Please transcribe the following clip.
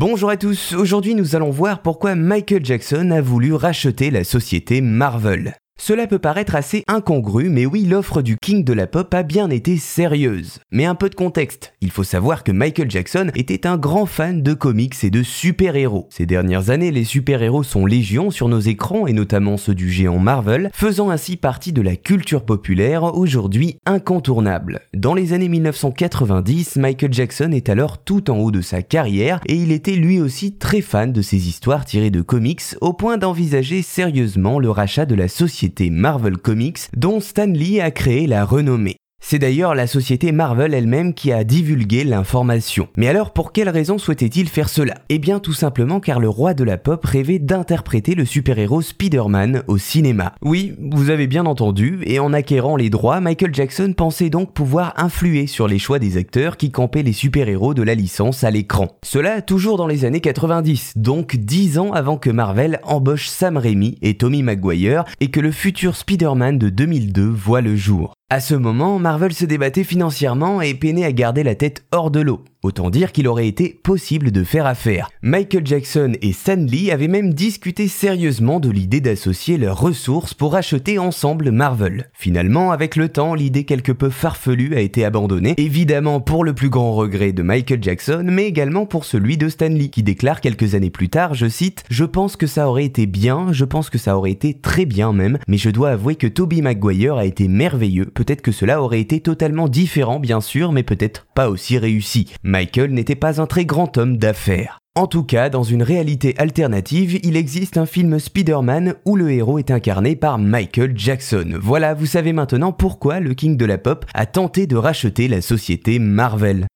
Bonjour à tous, aujourd'hui nous allons voir pourquoi Michael Jackson a voulu racheter la société Marvel. Cela peut paraître assez incongru, mais oui, l'offre du King de la pop a bien été sérieuse. Mais un peu de contexte, il faut savoir que Michael Jackson était un grand fan de comics et de super-héros. Ces dernières années, les super-héros sont légion sur nos écrans, et notamment ceux du géant Marvel, faisant ainsi partie de la culture populaire, aujourd'hui incontournable. Dans les années 1990, Michael Jackson est alors tout en haut de sa carrière, et il était lui aussi très fan de ces histoires tirées de comics, au point d'envisager sérieusement le rachat de la société Marvel Comics dont Stan Lee a créé la renommée. C'est d'ailleurs la société Marvel elle-même qui a divulgué l'information. Mais alors pour quelle raison souhaitait-il faire cela? Eh bien tout simplement car le roi de la pop rêvait d'interpréter le super-héros Spider-Man au cinéma. Oui, vous avez bien entendu, et en acquérant les droits, Michael Jackson pensait donc pouvoir influer sur les choix des acteurs qui campaient les super-héros de la licence à l'écran. Cela toujours dans les années 90, donc 10 ans avant que Marvel embauche Sam Raimi et Tommy Maguire et que le futur Spider-Man de 2002 voit le jour. À ce moment, Marvel se débattait financièrement et peinait à garder la tête hors de l'eau. Autant dire qu'il aurait été possible de faire affaire. Michael Jackson et Stan Lee avaient même discuté sérieusement de l'idée d'associer leurs ressources pour acheter ensemble Marvel. Finalement, avec le temps, l'idée quelque peu farfelue a été abandonnée, évidemment pour le plus grand regret de Michael Jackson, mais également pour celui de Stan Lee, qui déclare quelques années plus tard, je cite, Je pense que ça aurait été bien, je pense que ça aurait été très bien même, mais je dois avouer que Toby Maguire a été merveilleux, peut-être que cela aurait été totalement différent bien sûr, mais peut-être pas aussi réussi. Michael n'était pas un très grand homme d'affaires. En tout cas, dans une réalité alternative, il existe un film Spider-Man où le héros est incarné par Michael Jackson. Voilà, vous savez maintenant pourquoi le King de la Pop a tenté de racheter la société Marvel.